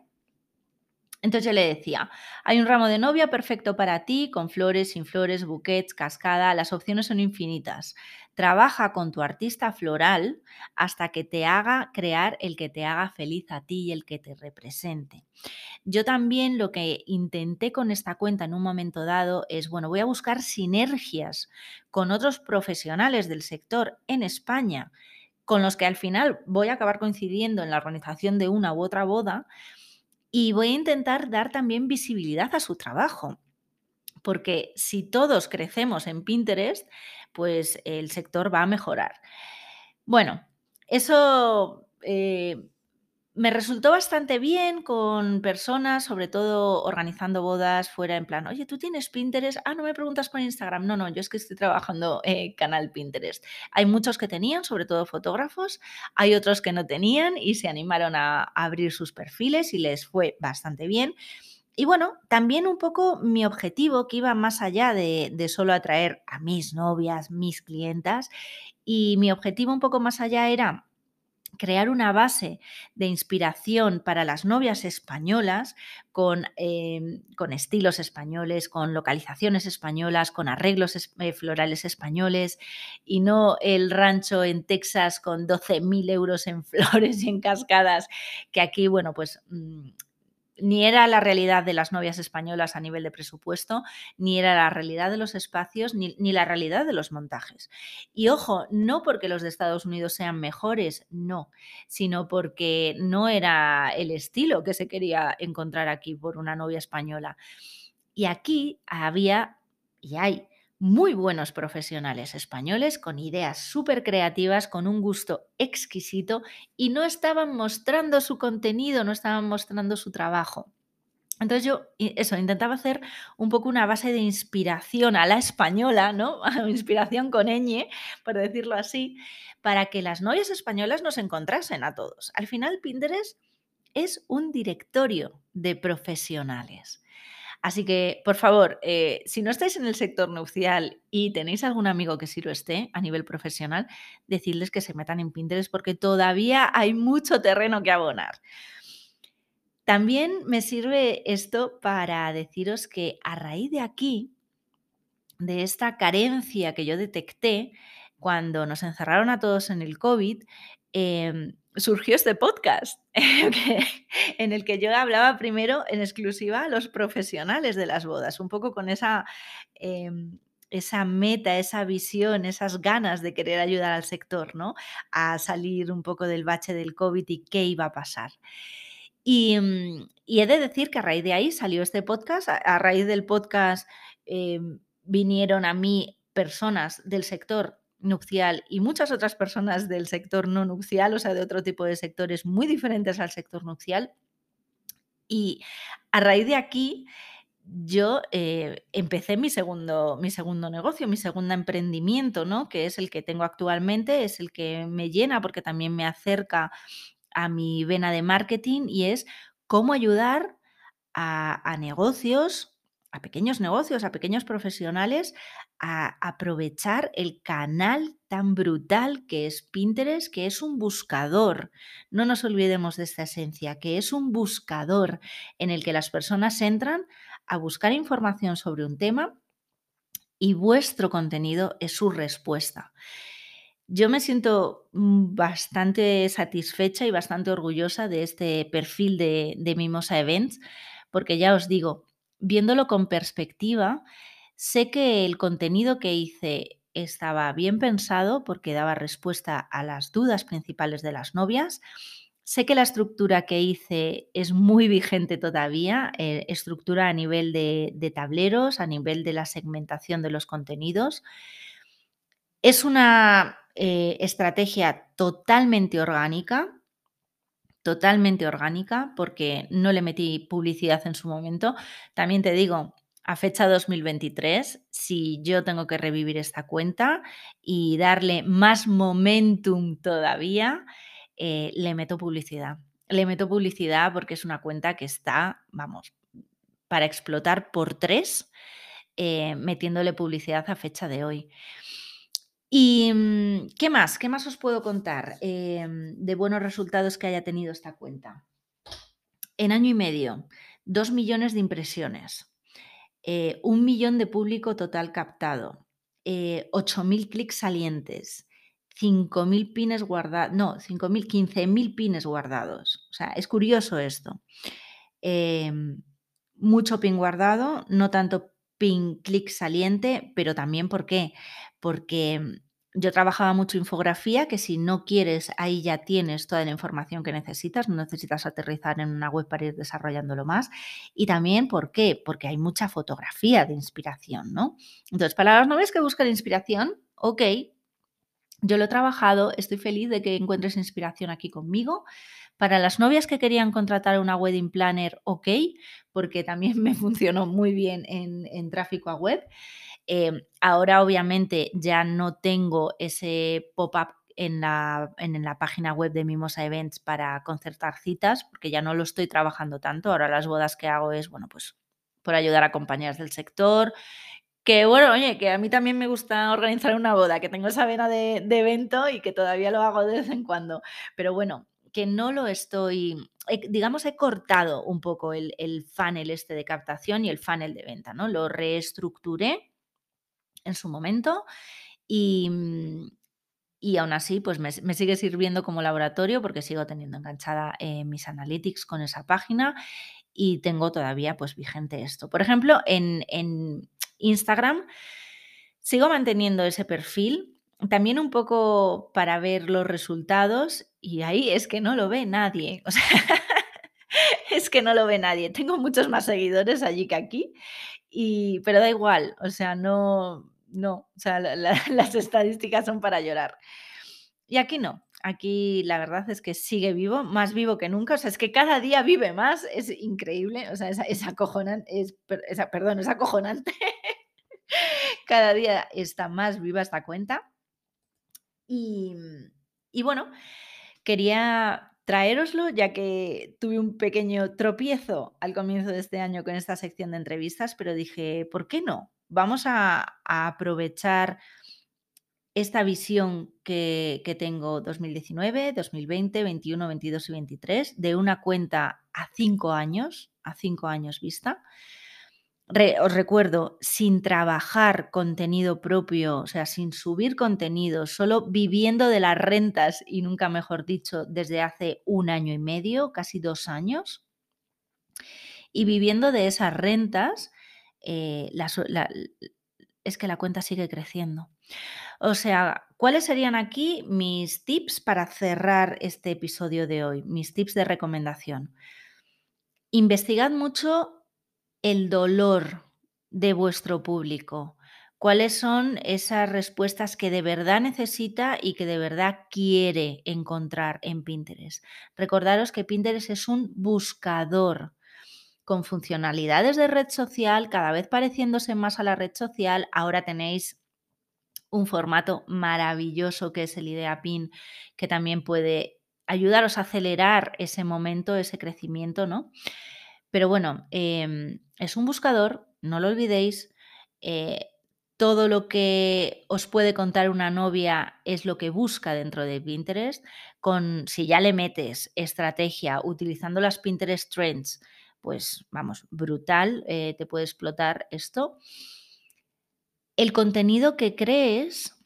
Entonces yo le decía, hay un ramo de novia perfecto para ti, con flores, sin flores, buquets, cascada, las opciones son infinitas. Trabaja con tu artista floral hasta que te haga crear el que te haga feliz a ti y el que te represente. Yo también lo que intenté con esta cuenta en un momento dado es, bueno, voy a buscar sinergias con otros profesionales del sector en España, con los que al final voy a acabar coincidiendo en la organización de una u otra boda y voy a intentar dar también visibilidad a su trabajo, porque si todos crecemos en Pinterest, pues el sector va a mejorar. Bueno, eso eh, me resultó bastante bien con personas, sobre todo organizando bodas fuera en plan, oye, ¿tú tienes Pinterest? Ah, no me preguntas por Instagram. No, no, yo es que estoy trabajando en canal Pinterest. Hay muchos que tenían, sobre todo fotógrafos, hay otros que no tenían y se animaron a abrir sus perfiles y les fue bastante bien. Y bueno, también un poco mi objetivo que iba más allá de, de solo atraer a mis novias, mis clientas, y mi objetivo un poco más allá era crear una base de inspiración para las novias españolas con, em, con estilos españoles, con localizaciones españolas, con arreglos eh, florales españoles y no el rancho en Texas con 12.000 euros en flores y en cascadas, que aquí, bueno, pues... Ni era la realidad de las novias españolas a nivel de presupuesto, ni era la realidad de los espacios, ni, la realidad de los montajes. Y ojo, no porque los de Estados Unidos sean mejores, no, sino porque no era el estilo que se quería encontrar aquí por una novia española. Y aquí había y hay muy buenos profesionales españoles con ideas súper creativas, con un gusto exquisito y no estaban mostrando su contenido, no estaban mostrando su trabajo. Entonces yo eso, intentaba hacer un poco una base de inspiración a la española, ¿no? inspiración con ñ, por decirlo así, para que las novias españolas nos encontrasen a todos. Al final Pinterest es un directorio de profesionales. Así que, por favor, eh, si no estáis en el sector nupcial y tenéis algún amigo que sí lo esté a nivel profesional, decidles que se metan en Pinterest porque todavía hay mucho terreno que abonar. También me sirve esto para deciros que a raíz de aquí, de esta carencia que yo detecté cuando nos encerraron a todos en el COVID, em, surgió este podcast en el que yo hablaba primero en exclusiva a los profesionales de las bodas, un poco con esa, em, esa meta, esa visión, esas ganas de querer ayudar al sector, ¿no? A salir un poco del bache del COVID y qué iba a pasar. Y, mm, he de decir que a raíz de ahí salió este podcast, a, raíz del podcast em, vinieron a mí personas del sector nupcial y muchas otras personas del sector no nupcial, o sea, de otro tipo de sectores muy diferentes al sector nupcial. Y a raíz de aquí, yo eh, empecé mi segundo, mi segundo negocio, mi segundo emprendimiento, ¿no? Que es el que tengo actualmente, es el que me llena porque también me acerca a mi vena de marketing y es cómo ayudar a negocios a pequeños negocios, a pequeños profesionales, a aprovechar el canal tan brutal que es Pinterest, que es un buscador. No nos olvidemos de esta esencia, que es un buscador en el que las personas entran a buscar información sobre un tema y vuestro contenido es su respuesta. Yo me siento mm, bastante satisfecha y bastante orgullosa de este perfil de, de Mimosa Events, porque ya os digo, viéndolo con perspectiva, sé que el contenido que hice estaba bien pensado porque daba respuesta a las dudas principales de las novias. Sé que la estructura que hice es muy vigente todavía, eh, estructura a nivel de, tableros, a nivel de la segmentación de los contenidos. Es una eh, estrategia totalmente orgánica, totalmente orgánica porque no le metí publicidad en su momento. También te digo, a fecha 2023, si yo tengo que revivir esta cuenta y darle más momentum todavía, eh, le meto publicidad. Le meto publicidad porque es una cuenta que está, vamos, para explotar por tres, eh, metiéndole publicidad a fecha de hoy. ¿Y mm, qué más? ¿Qué más os puedo contar em, de buenos resultados que haya tenido esta cuenta? En año y medio, dos millones de impresiones, eh, un millón de público total captado, eh, 8.000 clics salientes, 5.000 pines guardados, no, 5.000, 15.000 pines guardados. O sea, es curioso esto. Em, mucho pin guardado, no tanto pin clic saliente, pero también ¿por qué? Porque yo trabajaba mucho infografía, que si no quieres, ahí ya tienes toda la información que necesitas, no necesitas aterrizar en una web para ir desarrollándolo más. Y también, ¿por qué? Porque hay mucha fotografía de inspiración, ¿no? Entonces, para las novias que buscan inspiración, ok, yo lo he trabajado, estoy feliz de que encuentres inspiración aquí conmigo. Para las novias que querían contratar una wedding planner, ok, porque también me funcionó muy bien en, en tráfico a web. Em, ahora obviamente ya no tengo ese pop-up en la, en la, página web de Mimosa Events para concertar citas, porque ya no lo estoy trabajando tanto. Ahora las bodas que hago es, bueno, pues por ayudar a compañeras del sector. Que bueno, oye, que a mí también me gusta organizar una boda, que tengo esa vena de, evento y que todavía lo hago de vez en cuando. Pero bueno, que no lo estoy, digamos, he cortado un poco el, el funnel este de captación y el funnel de venta, ¿no? Lo reestructuré en su momento y, mm, y aún así pues me, sigue sirviendo como laboratorio porque sigo teniendo enganchada eh, mis analytics con esa página y tengo todavía pues vigente esto. Por ejemplo, en, en Instagram sigo manteniendo ese perfil también un poco para ver los resultados y ahí es que no lo ve nadie. O sea, es que no lo ve nadie. Tengo muchos más seguidores allí que aquí, y, pero da igual, o sea, no, no, o sea, las estadísticas son para llorar. Y aquí no, aquí la verdad es que sigue vivo, más vivo que nunca, o sea, es que cada día vive más, es increíble, o sea, es, acojonante, es, perdón, es acojonante. cada día está más viva esta cuenta. Y, y bueno, quería traéroslo, ya que tuve un pequeño tropiezo al comienzo de este año con esta sección de entrevistas, pero dije, ¿por qué no? Vamos a, aprovechar esta visión que, tengo 2019, 2020, 21, 22 y 23 de una cuenta a cinco años, a cinco años vista, os recuerdo, sin trabajar contenido propio, o sea, sin subir contenido, solo viviendo de las rentas, y nunca mejor dicho, desde hace un año y medio, casi dos años, y viviendo de esas rentas, eh, es que la cuenta sigue creciendo. O sea, ¿cuáles serían aquí mis tips para cerrar este episodio de hoy? Mis tips de recomendación. Investigad mucho el dolor de vuestro público. ¿Cuáles son esas respuestas que de verdad necesita y que de verdad quiere encontrar en Pinterest? Recordaros que Pinterest es un buscador con funcionalidades de red social, cada vez pareciéndose más a la red social. Ahora tenéis un formato maravilloso que es el Idea Pin, que también puede ayudaros a acelerar ese momento, ese crecimiento, ¿no? Pero bueno, em, es un buscador, no lo olvidéis. Eh, todo lo que os puede contar una novia es lo que busca dentro de Pinterest. Con, si ya le metes estrategia utilizando las Pinterest Trends, pues vamos, brutal, eh, te puede explotar esto. El contenido que crees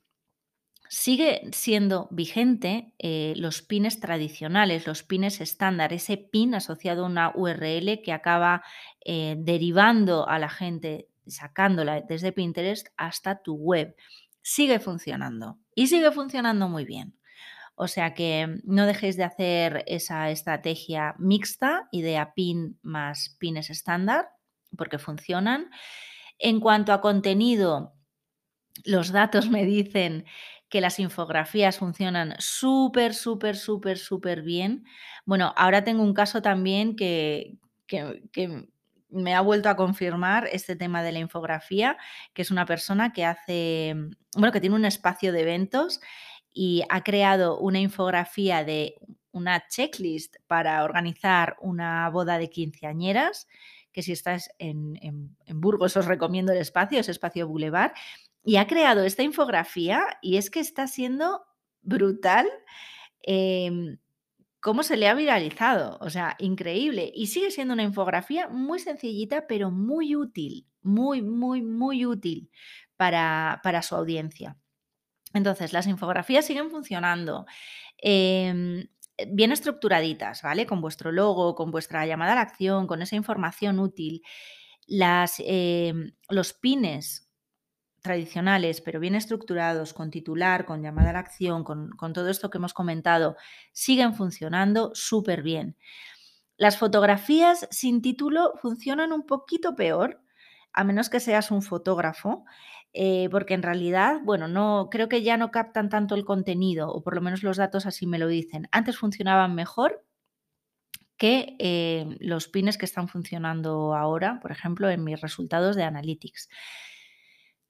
sigue siendo vigente eh, los pines tradicionales, los pines estándar, ese pin asociado a una URL que acaba eh, derivando a la gente, sacándola desde Pinterest hasta tu web. Sigue funcionando y sigue funcionando muy bien. O sea que no dejéis de hacer esa estrategia mixta, idea pin más pines estándar, porque funcionan. En cuanto a contenido, los datos me dicen que las infografías funcionan súper, súper, súper, súper bien. Bueno, ahora tengo un caso también que, que, me ha vuelto a confirmar este tema de la infografía, que es una persona que hace, bueno, que tiene un espacio de eventos y ha creado una infografía de una checklist para organizar una boda de quinceañeras, que si estás en, Burgos os recomiendo el espacio, es Espacio Boulevard, y ha creado esta infografía y es que está siendo brutal em, cómo se le ha viralizado. O sea, increíble. Y sigue siendo una infografía muy sencillita, pero muy útil, muy, muy, muy útil para, su audiencia. Entonces, las infografías siguen funcionando. Em, bien estructuraditas, ¿vale? Con vuestro logo, con vuestra llamada a la acción, con esa información útil. Las, em, los pines tradicionales, pero bien estructurados, con titular, con llamada a la acción, con, todo esto que hemos comentado, siguen funcionando súper bien. Las fotografías sin título funcionan un poquito peor, a menos que seas un fotógrafo, eh, porque en realidad, bueno, no creo que ya no captan tanto el contenido, o por lo menos los datos así me lo dicen. Antes funcionaban mejor que eh, los pines que están funcionando ahora, por ejemplo, en mis resultados de Analytics.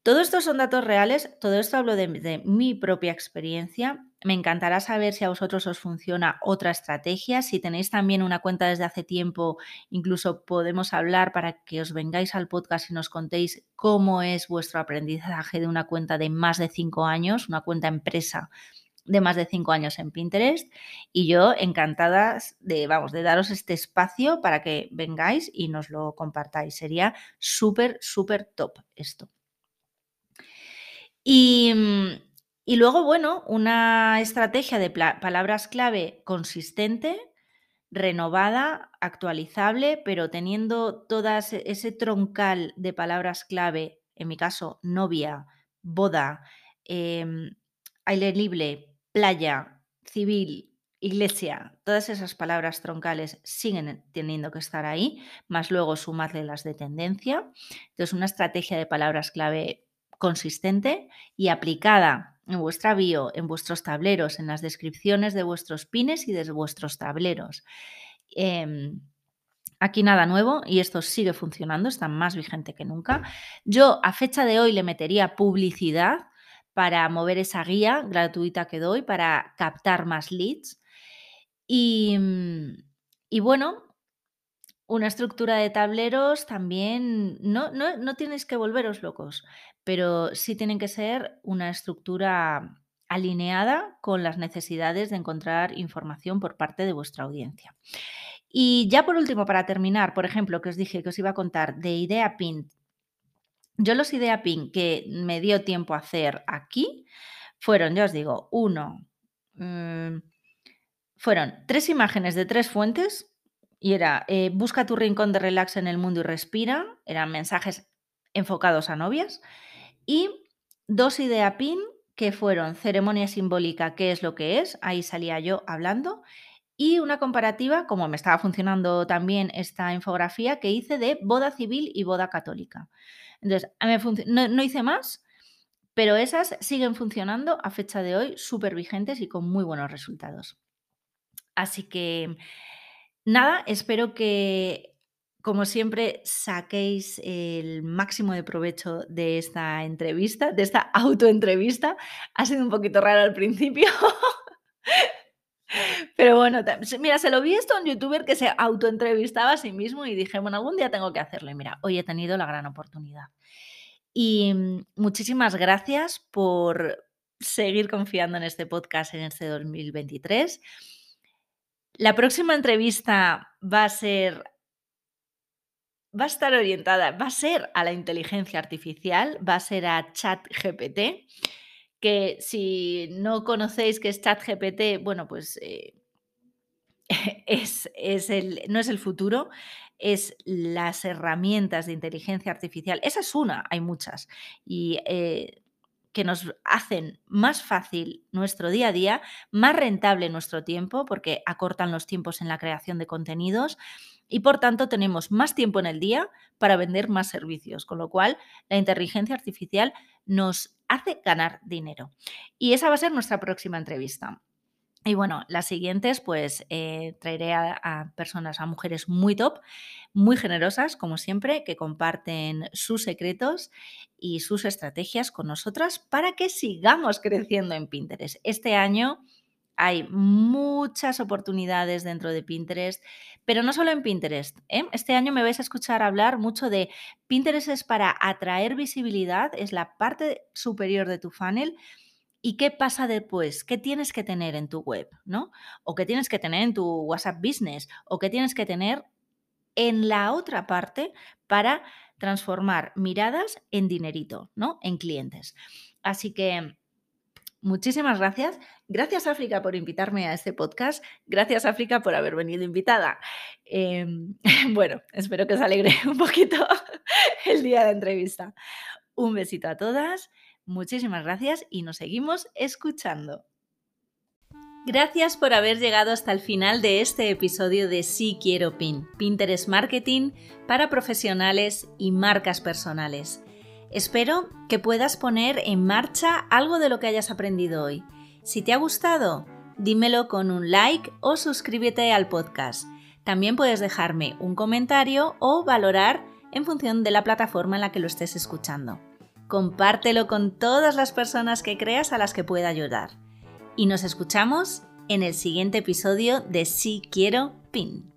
Todo esto son datos reales, todo esto hablo de, mi propia experiencia. Me encantará saber si a vosotros os funciona otra estrategia. Si tenéis también una cuenta desde hace tiempo, incluso podemos hablar para que os vengáis al podcast y nos contéis cómo es vuestro aprendizaje de una cuenta de más de cinco años, una cuenta empresa de más de cinco años en Pinterest. Y yo encantada de, vamos, de daros este espacio para que vengáis y nos lo compartáis. Sería súper, súper top esto. Mm, y, luego, bueno, una estrategia de palabras clave consistente, renovada, actualizable, pero teniendo todas e-, ese troncal de palabras clave, en mi caso, novia, boda, eh, aire libre, playa, civil, iglesia, todas esas palabras troncales siguen teniendo que estar ahí, más luego sumarle las de tendencia. Entonces, una estrategia de palabras clave consistente y aplicada en vuestra bio, en vuestros tableros, en las descripciones de vuestros pines y de vuestros tableros. Em, aquí nada nuevo y esto sigue funcionando, está más vigente que nunca. Yo a fecha de hoy le metería publicidad para mover esa guía gratuita que doy, para captar más leads. Y, y bueno, una estructura de tableros también, no, no, no tienes que volveros locos pero sí tienen que ser una estructura alineada con las necesidades de encontrar información por parte de vuestra audiencia. Y ya por último, para terminar, por ejemplo, que os dije que os iba a contar de Idea Pin Yo los idea pin que me dio tiempo a hacer aquí fueron, ya os digo, uno, mm, fueron tres imágenes de tres fuentes y era eh, busca tu rincón de relax en el mundo y respira, eran mensajes enfocados a novias, y dos idea pin que fueron ceremonia simbólica, qué es lo que es, ahí salía yo hablando, y una comparativa, como me estaba funcionando también esta infografía, que hice de boda civil y boda católica. Entonces, no, no hice más, pero esas siguen funcionando a fecha de hoy, súper vigentes y con muy buenos resultados. Así que, nada, espero que, como siempre, saquéis el máximo de provecho de esta entrevista, de esta autoentrevista. Ha sido un poquito raro al principio. Pero bueno, mira, se lo vi esto a un youtuber que se autoentrevistaba a sí mismo y dije, bueno, algún día tengo que hacerlo. Y mira, hoy he tenido la gran oportunidad. Y mm, muchísimas gracias por seguir confiando en este podcast en este 2023. La próxima entrevista va a ser va a estar orientada, va a ser a la inteligencia artificial, va a ser a ChatGPT, que si no conocéis qué es ChatGPT, bueno, pues eh, es, el, no es el futuro, es las herramientas de inteligencia artificial. Esa es una, hay muchas. Y eh, que nos hacen más fácil nuestro día a día, más rentable nuestro tiempo, porque acortan los tiempos en la creación de contenidos y por tanto tenemos más tiempo en el día para vender más servicios, con lo cual la inteligencia artificial nos hace ganar dinero. Y esa va a ser nuestra próxima entrevista. Y bueno, las siguientes, pues eh, traeré a, personas, a mujeres muy top, muy generosas, como siempre, que comparten sus secretos y sus estrategias con nosotras para que sigamos creciendo en Pinterest. Este año hay muchas oportunidades dentro de Pinterest, pero no solo en Pinterest. ¿eh? Este año me vais a escuchar hablar mucho de Pinterest es para atraer visibilidad, es la parte superior de tu funnel ¿Y qué pasa después? ¿Qué tienes que tener en tu web? ¿no? ¿O qué tienes que tener en tu WhatsApp Business? ¿O qué tienes que tener en la otra parte para transformar miradas en dinerito, ¿no? En clientes. Así que muchísimas gracias. Gracias África por invitarme a este podcast. Gracias África por haber venido invitada. Em, bueno, espero que os alegre un poquito el día de entrevista. Un besito a todas Muchísimas gracias y nos seguimos escuchando. Gracias por haber llegado hasta el final de este episodio de Sí Quiero Pin, Pinterest Marketing para profesionales y marcas personales. Espero que puedas poner en marcha algo de lo que hayas aprendido hoy. Si te ha gustado, dímelo con un like o suscríbete al podcast. También puedes dejarme un comentario o valorar en función de la plataforma en la que lo estés escuchando compártelo con todas las personas que creas a las que pueda ayudar. Y nos escuchamos en el siguiente episodio de Si Quiero PIN.